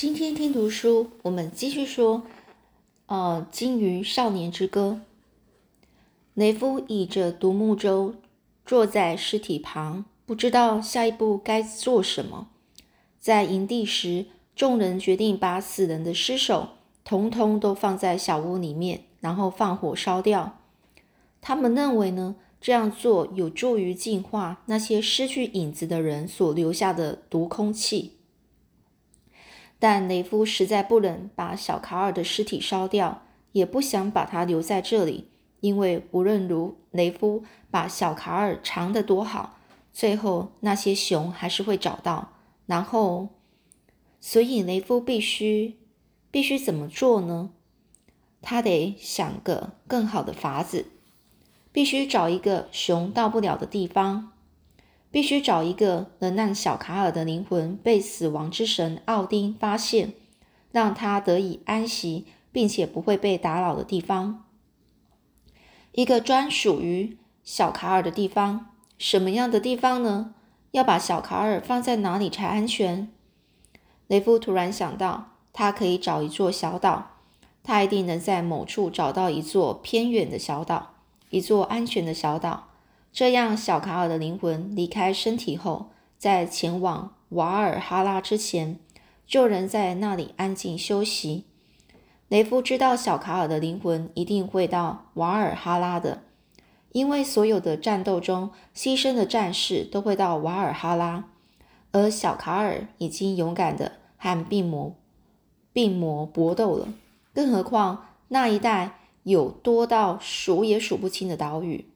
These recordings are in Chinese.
今天听读书，我们继续说，呃，《金鱼少年之歌》。雷夫倚着独木舟，坐在尸体旁，不知道下一步该做什么。在营地时，众人决定把死人的尸首统统都放在小屋里面，然后放火烧掉。他们认为呢，这样做有助于净化那些失去影子的人所留下的毒空气。但雷夫实在不忍把小卡尔的尸体烧掉，也不想把他留在这里，因为无论如雷夫把小卡尔藏得多好，最后那些熊还是会找到。然后，所以雷夫必须必须怎么做呢？他得想个更好的法子，必须找一个熊到不了的地方。必须找一个能让小卡尔的灵魂被死亡之神奥丁发现，让他得以安息，并且不会被打扰的地方。一个专属于小卡尔的地方。什么样的地方呢？要把小卡尔放在哪里才安全？雷夫突然想到，他可以找一座小岛。他一定能在某处找到一座偏远的小岛，一座安全的小岛。这样，小卡尔的灵魂离开身体后，在前往瓦尔哈拉之前，就能在那里安静休息。雷夫知道，小卡尔的灵魂一定会到瓦尔哈拉的，因为所有的战斗中牺牲的战士都会到瓦尔哈拉，而小卡尔已经勇敢的和病魔病魔搏斗了。更何况那一带有多到数也数不清的岛屿。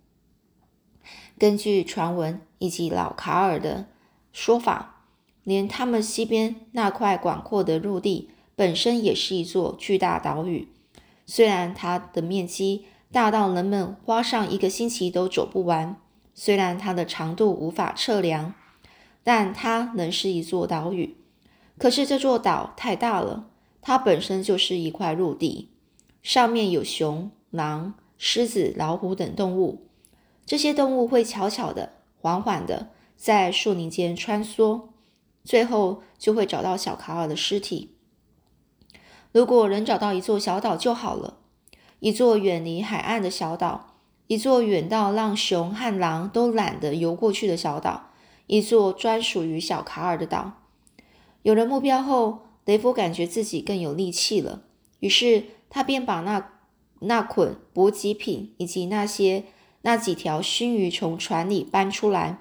根据传闻以及老卡尔的说法，连他们西边那块广阔的陆地本身也是一座巨大岛屿。虽然它的面积大到人们花上一个星期都走不完，虽然它的长度无法测量，但它仍是一座岛屿。可是这座岛太大了，它本身就是一块陆地，上面有熊、狼、狮子、老虎等动物。这些动物会悄悄的、缓缓的在树林间穿梭，最后就会找到小卡尔的尸体。如果能找到一座小岛就好了，一座远离海岸的小岛，一座远到让熊和狼都懒得游过去的小岛，一座专属于小卡尔的岛。有了目标后，雷夫感觉自己更有力气了，于是他便把那那捆补给品以及那些。那几条熏鱼从船里搬出来，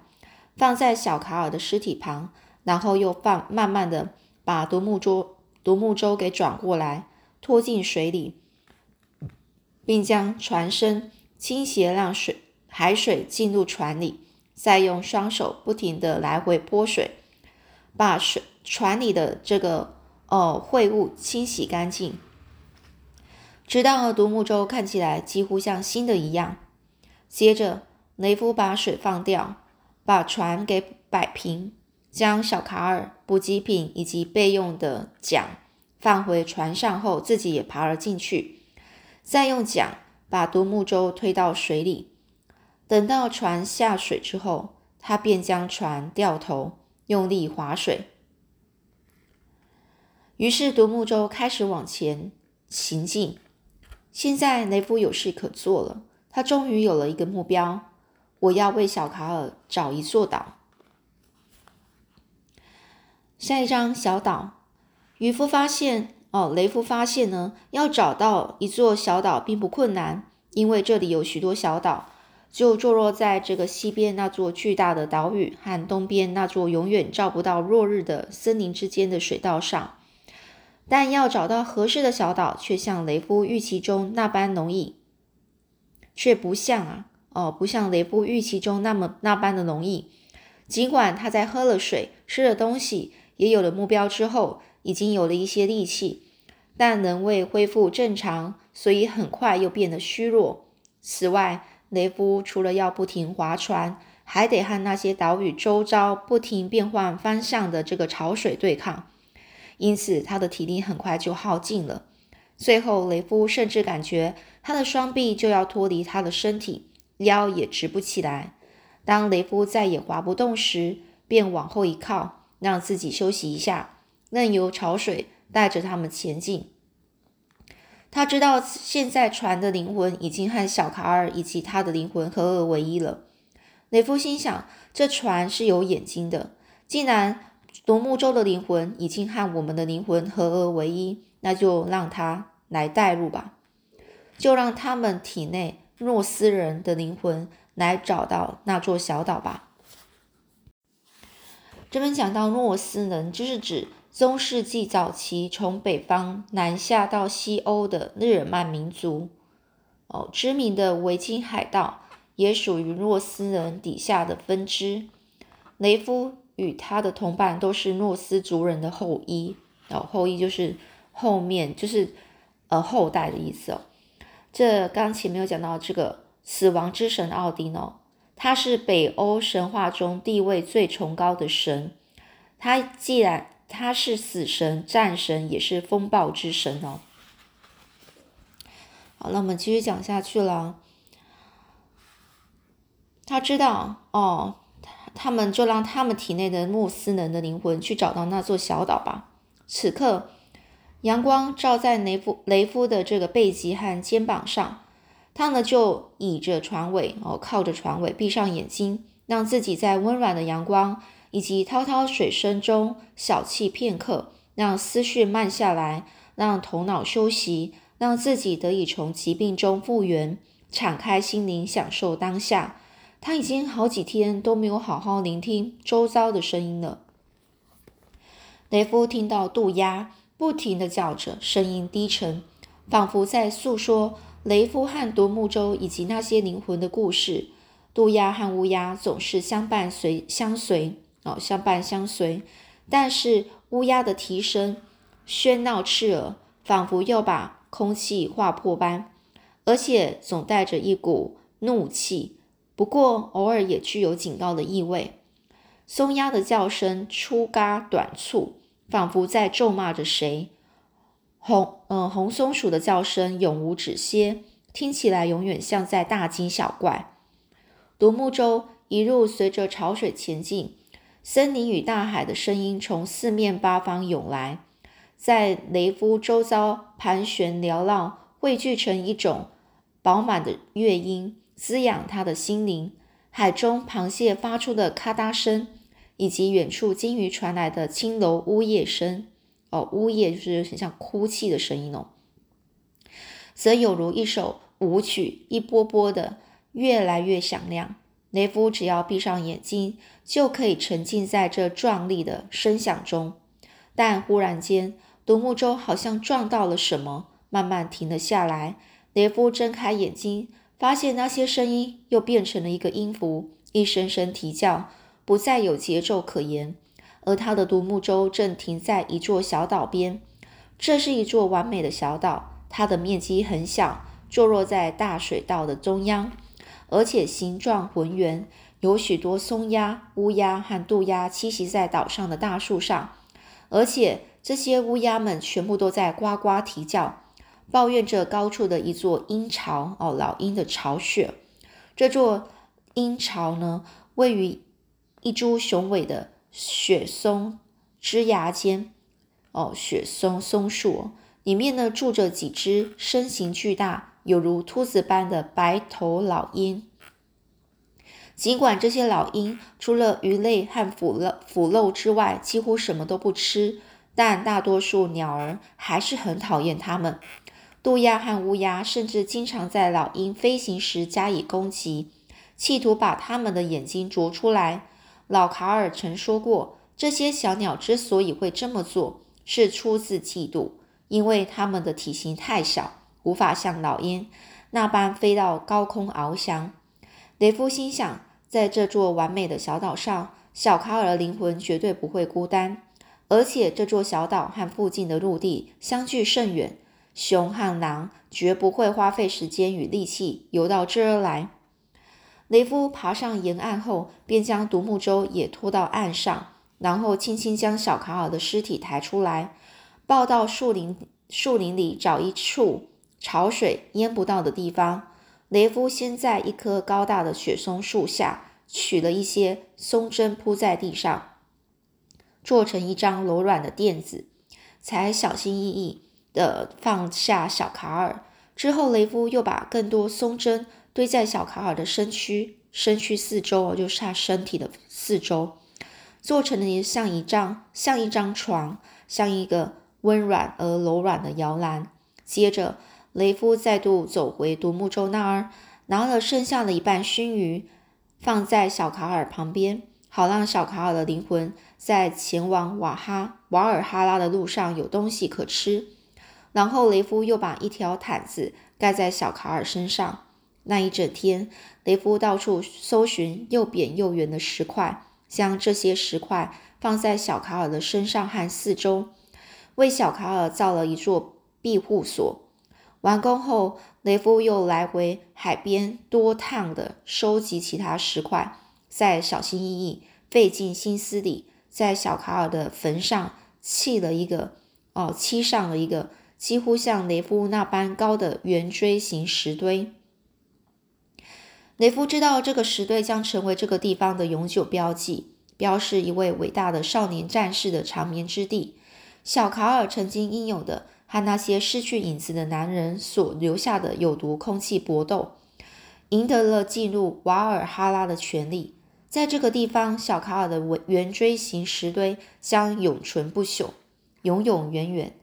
放在小卡尔的尸体旁，然后又放慢慢的把独木舟独木舟给转过来，拖进水里，并将船身倾斜，让水海水进入船里，再用双手不停的来回泼水，把水船里的这个呃秽物清洗干净，直到独木舟看起来几乎像新的一样。接着，雷夫把水放掉，把船给摆平，将小卡尔、补给品以及备用的桨放回船上后，自己也爬了进去，再用桨把独木舟推到水里。等到船下水之后，他便将船掉头，用力划水。于是，独木舟开始往前行进。现在，雷夫有事可做了。他终于有了一个目标，我要为小卡尔找一座岛。下一张小岛，渔夫发现哦，雷夫发现呢，要找到一座小岛并不困难，因为这里有许多小岛，就坐落在这个西边那座巨大的岛屿和东边那座永远照不到落日的森林之间的水道上。但要找到合适的小岛，却像雷夫预期中那般容易。却不像啊，哦，不像雷夫预期中那么那般的容易。尽管他在喝了水、吃了东西，也有了目标之后，已经有了一些力气，但仍未恢复正常，所以很快又变得虚弱。此外，雷夫除了要不停划船，还得和那些岛屿周遭不停变换方向的这个潮水对抗，因此他的体力很快就耗尽了。最后，雷夫甚至感觉他的双臂就要脱离他的身体，腰也直不起来。当雷夫再也划不动时，便往后一靠，让自己休息一下，任由潮水带着他们前进。他知道现在船的灵魂已经和小卡尔以及他的灵魂合而为一了。雷夫心想，这船是有眼睛的，既然独木舟的灵魂已经和我们的灵魂合而为一，那就让他来带路吧，就让他们体内诺斯人的灵魂来找到那座小岛吧。这边讲到诺斯人，就是指中世纪早期从北方南下到西欧的日耳曼民族。哦，知名的维京海盗也属于诺斯人底下的分支。雷夫与他的同伴都是诺斯族人的后裔。哦，后裔就是后面，就是呃后代的意思哦。这刚前面有讲到这个死亡之神奥丁哦。他是北欧神话中地位最崇高的神。他既然他是死神、战神，也是风暴之神哦。好，那我们继续讲下去了。他知道哦，他们就让他们体内的穆斯能的灵魂去找到那座小岛吧。此刻，阳光照在雷夫雷夫的这个背脊和肩膀上。他呢就倚着船尾，哦，靠着船尾，闭上眼睛，让自己在温暖的阳光以及滔滔水声中小憩片刻，让思绪慢下来，让头脑休息，让自己得以从疾病中复原，敞开心灵，享受当下。他已经好几天都没有好好聆听周遭的声音了。雷夫听到渡鸦不停地叫着，声音低沉，仿佛在诉说。雷夫和独木舟以及那些灵魂的故事，渡鸦和乌鸦总是相伴随相随哦，相伴相随。但是乌鸦的啼声喧闹刺耳，仿佛要把空气划破般，而且总带着一股怒气。不过偶尔也具有警告的意味。松鸦的叫声粗嘎短促，仿佛在咒骂着谁。红，嗯，红松鼠的叫声永无止歇，听起来永远像在大惊小怪。独木舟一路随着潮水前进，森林与大海的声音从四面八方涌来，在雷夫周遭盘旋缭绕，汇聚成一种饱满的乐音，滋养他的心灵。海中螃蟹发出的咔嗒声，以及远处鲸鱼传来的青楼呜咽声。哦，呜咽就是很像哭泣的声音哦，则有如一首舞曲，一波波的越来越响亮。雷夫只要闭上眼睛，就可以沉浸在这壮丽的声响中。但忽然间，独木舟好像撞到了什么，慢慢停了下来。雷夫睁开眼睛，发现那些声音又变成了一个音符，一声声啼叫，不再有节奏可言。而他的独木舟正停在一座小岛边，这是一座完美的小岛，它的面积很小，坐落在大水道的中央，而且形状浑圆，有许多松鸦、乌鸦和渡鸦栖息在岛上的大树上，而且这些乌鸦们全部都在呱呱啼叫，抱怨着高处的一座鹰巢哦，老鹰的巢穴。这座鹰巢呢，位于一株雄伟的。雪松枝芽间，哦，雪松松树里面呢，住着几只身形巨大、有如秃子般的白头老鹰。尽管这些老鹰除了鱼类和腐肉腐肉之外，几乎什么都不吃，但大多数鸟儿还是很讨厌它们。渡鸦和乌鸦甚至经常在老鹰飞行时加以攻击，企图把它们的眼睛啄出来。老卡尔曾说过，这些小鸟之所以会这么做，是出自嫉妒，因为它们的体型太小，无法像老鹰那般飞到高空翱翔。雷夫心想，在这座完美的小岛上，小卡尔的灵魂绝对不会孤单，而且这座小岛和附近的陆地相距甚远，熊和狼绝不会花费时间与力气游到这儿来。雷夫爬上沿岸后，便将独木舟也拖到岸上，然后轻轻将小卡尔的尸体抬出来，抱到树林树林里找一处潮水淹不到的地方。雷夫先在一棵高大的雪松树下取了一些松针铺在地上，做成一张柔软的垫子，才小心翼翼地放下小卡尔。之后，雷夫又把更多松针堆在小卡尔的身躯、身躯四周哦，就是他身体的四周，做成了像一张、像一张床，像一个温软而柔软的摇篮。接着，雷夫再度走回独木舟那儿，拿了剩下的一半熏鱼，放在小卡尔旁边，好让小卡尔的灵魂在前往瓦哈瓦尔哈拉的路上有东西可吃。然后雷夫又把一条毯子盖在小卡尔身上。那一整天，雷夫到处搜寻又扁又圆的石块，将这些石块放在小卡尔的身上和四周，为小卡尔造了一座庇护所。完工后，雷夫又来回海边多趟的收集其他石块，再小心翼翼、费尽心思地在小卡尔的坟上砌了一个，哦，砌上了一个。几乎像雷夫那般高的圆锥形石堆。雷夫知道这个石堆将成为这个地方的永久标记，标示一位伟大的少年战士的长眠之地。小卡尔曾经英勇的和那些失去影子的男人所留下的有毒空气搏斗，赢得了进入瓦尔哈拉的权利。在这个地方，小卡尔的圆锥形石堆将永存不朽，永永远远。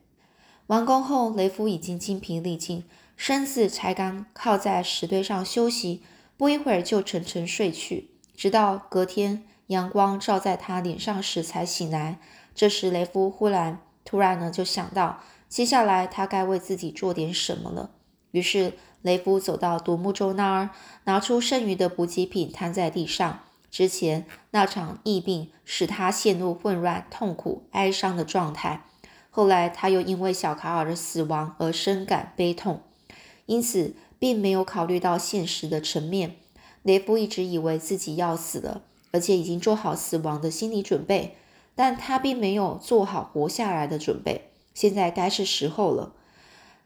完工后，雷夫已经精疲力尽，身子才刚靠在石堆上休息，不一会儿就沉沉睡去，直到隔天阳光照在他脸上时才醒来。这时，雷夫忽然突然呢就想到，接下来他该为自己做点什么了。于是，雷夫走到独木舟那儿，拿出剩余的补给品摊在地上。之前那场疫病使他陷入混乱、痛苦、哀伤的状态。后来，他又因为小卡尔的死亡而深感悲痛，因此并没有考虑到现实的层面。雷夫一直以为自己要死了，而且已经做好死亡的心理准备，但他并没有做好活下来的准备。现在该是时候了。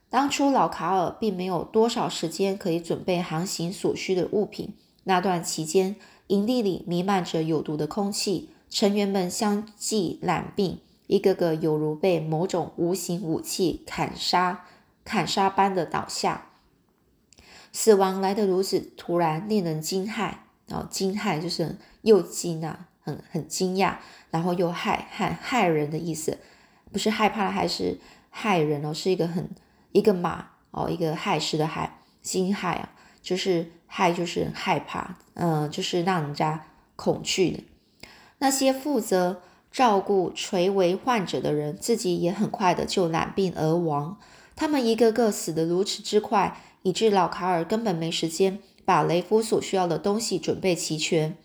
当初老卡尔并没有多少时间可以准备航行所需的物品，那段期间，营地里弥漫着有毒的空气，成员们相继染病。一个个犹如被某种无形武器砍杀、砍杀般的倒下，死亡来得如此突然，令人惊骇。然后惊骇就是又惊啊，很很惊讶，然后又害害害人的意思，不是害怕还是害人哦，是一个很一个马哦，一个害事的害，惊骇啊，就是害就是害怕，嗯，就是让人家恐惧的那些负责。照顾垂危患者的人，自己也很快的就染病而亡。他们一个个死得如此之快，以致老卡尔根本没时间把雷夫所需要的东西准备齐全。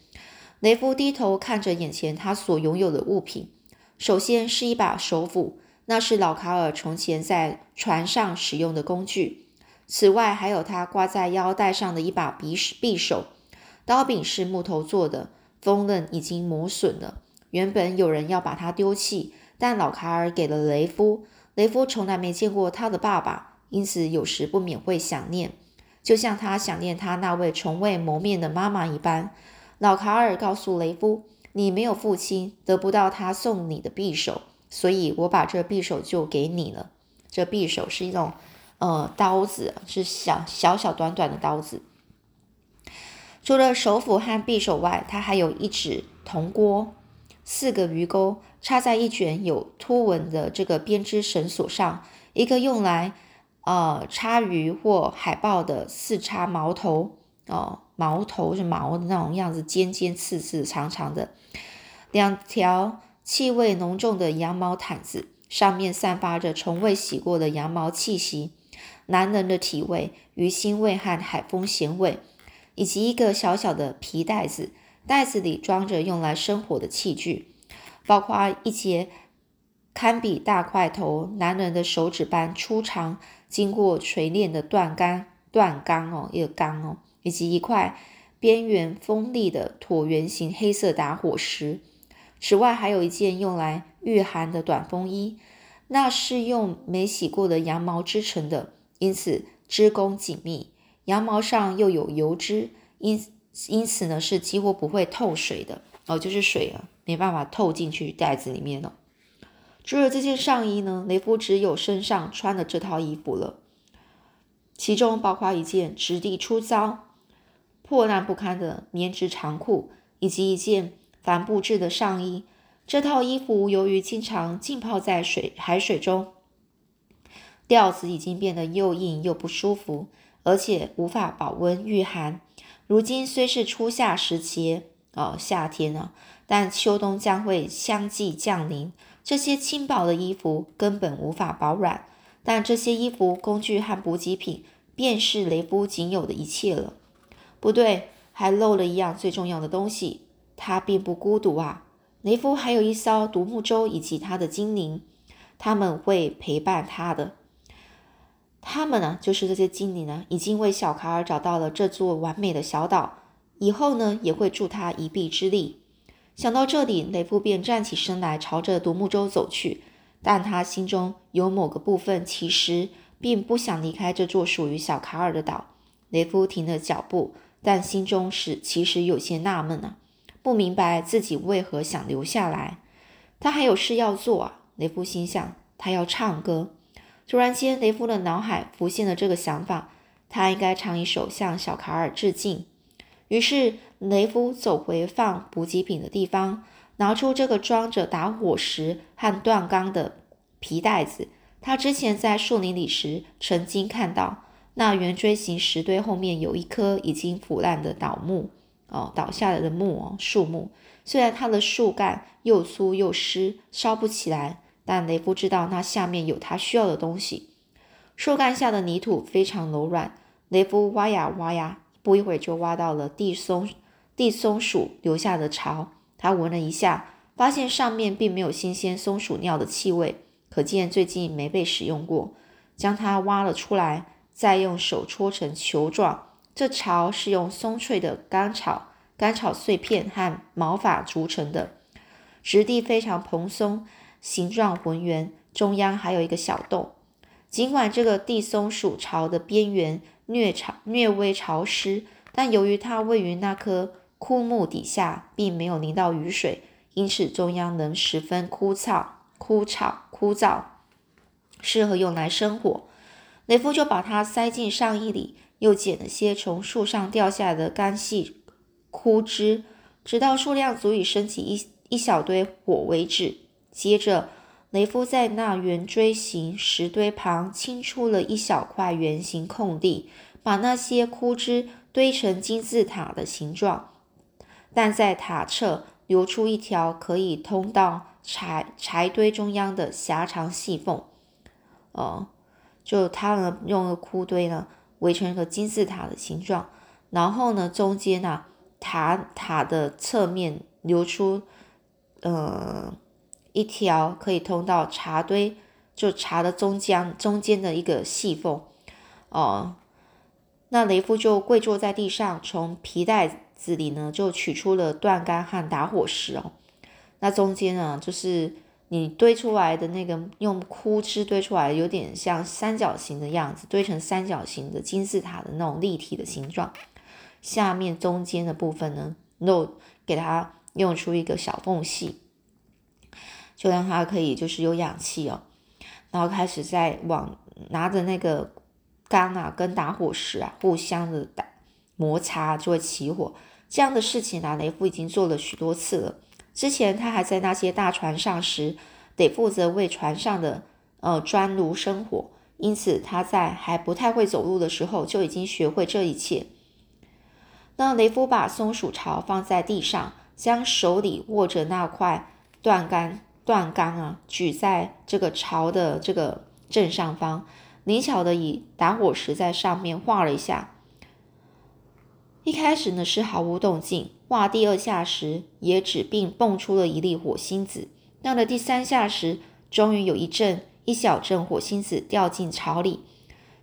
雷夫低头看着眼前他所拥有的物品，首先是一把手斧，那是老卡尔从前在船上使用的工具。此外，还有他挂在腰带上的一把匕匕首，刀柄是木头做的，锋刃已经磨损了。原本有人要把它丢弃，但老卡尔给了雷夫。雷夫从来没见过他的爸爸，因此有时不免会想念，就像他想念他那位从未谋面的妈妈一般。老卡尔告诉雷夫：“你没有父亲，得不到他送你的匕首，所以我把这匕首就给你了。这匕首是一种，呃，刀子，是小小小短短的刀子。除了手斧和匕首外，他还有一只铜锅。”四个鱼钩插在一卷有凸纹的这个编织绳索上，一个用来呃叉鱼或海豹的四叉矛头哦，矛头是矛的那种样子，尖尖刺刺长长的，两条气味浓重的羊毛毯子，上面散发着从未洗过的羊毛气息，男人的体味、鱼腥味和海风咸味，以及一个小小的皮袋子。袋子里装着用来生火的器具，包括一节堪比大块头男人的手指般粗长、经过锤炼的锻钢、锻钢哦，一个钢哦，以及一块边缘锋利的椭圆形黑色打火石。此外，还有一件用来御寒的短风衣，那是用没洗过的羊毛织成的，因此织工紧密，羊毛上又有油脂，因。因此呢，是几乎不会透水的哦，就是水啊，没办法透进去袋子里面了。除了这件上衣呢，雷夫只有身上穿的这套衣服了，其中包括一件质地粗糙、破烂不堪的棉质长裤，以及一件帆布制的上衣。这套衣服由于经常浸泡在水海水中，料子已经变得又硬又不舒服，而且无法保温御寒。如今虽是初夏时节，哦，夏天啊，但秋冬将会相继降临。这些轻薄的衣服根本无法保暖，但这些衣服、工具和补给品便是雷夫仅有的一切了。不对，还漏了一样最重要的东西，他并不孤独啊。雷夫还有一艘独木舟以及他的精灵，他们会陪伴他的。他们呢，就是这些精灵呢，已经为小卡尔找到了这座完美的小岛，以后呢，也会助他一臂之力。想到这里，雷夫便站起身来，朝着独木舟走去。但他心中有某个部分其实并不想离开这座属于小卡尔的岛。雷夫停了脚步，但心中是其实有些纳闷啊。不明白自己为何想留下来，他还有事要做啊！雷夫心想，他要唱歌。突然间，雷夫的脑海浮现了这个想法：他应该唱一首向小卡尔致敬。于是，雷夫走回放补给品的地方，拿出这个装着打火石和锻钢的皮袋子。他之前在树林里时曾经看到，那圆锥形石堆后面有一棵已经腐烂的倒木。哦，倒下来的木哦，树木虽然它的树干又粗又湿，烧不起来，但雷夫知道那下面有他需要的东西。树干下的泥土非常柔软，雷夫挖呀挖呀，不一会儿就挖到了地松地松鼠留下的巢。他闻了一下，发现上面并没有新鲜松鼠尿的气味，可见最近没被使用过。将它挖了出来，再用手搓成球状。这巢是用松脆的干草、干草碎片和毛发组成的，质地非常蓬松，形状浑圆，中央还有一个小洞。尽管这个地松鼠巢的边缘略潮、略微潮湿，但由于它位于那棵枯木底下，并没有淋到雨水，因此中央能十分枯燥、枯燥、枯燥，适合用来生火。雷夫就把它塞进上衣里。又捡了些从树上掉下来的干细枯枝，直到数量足以升起一一小堆火为止。接着，雷夫在那圆锥形石堆旁清出了一小块圆形空地，把那些枯枝堆成金字塔的形状，但在塔侧留出一条可以通到柴柴堆中央的狭长细缝。哦，就他呢，用个枯堆呢。围成一个金字塔的形状，然后呢，中间呢，塔塔的侧面留出，呃，一条可以通到茶堆，就茶的中间中间的一个细缝，哦，那雷夫就跪坐在地上，从皮袋子里呢，就取出了断杆和打火石哦，那中间呢，就是。你堆出来的那个用枯枝堆出来，有点像三角形的样子，堆成三角形的金字塔的那种立体的形状。下面中间的部分呢，漏给它用出一个小缝隙，就让它可以就是有氧气哦。然后开始在往拿着那个杆啊跟打火石啊互相的打摩擦，就会起火。这样的事情呢，雷夫已经做了许多次了。之前他还在那些大船上时，得负责为船上的呃砖炉生火，因此他在还不太会走路的时候就已经学会这一切。那雷夫把松鼠巢放在地上，将手里握着那块断杆断杆啊，举在这个巢的这个正上方，灵巧的以打火石在上面画了一下。一开始呢是毫无动静。画第二下时，也只并蹦出了一粒火星子。到了第三下时，终于有一阵一小阵火星子掉进巢里。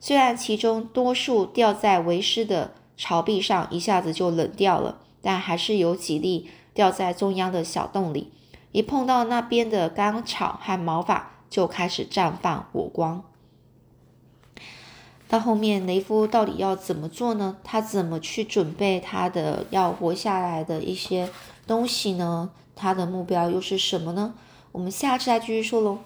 虽然其中多数掉在为师的巢壁上，一下子就冷掉了，但还是有几粒掉在中央的小洞里。一碰到那边的干草和毛发，就开始绽放火光。到后面，雷夫到底要怎么做呢？他怎么去准备他的要活下来的一些东西呢？他的目标又是什么呢？我们下次再继续说喽。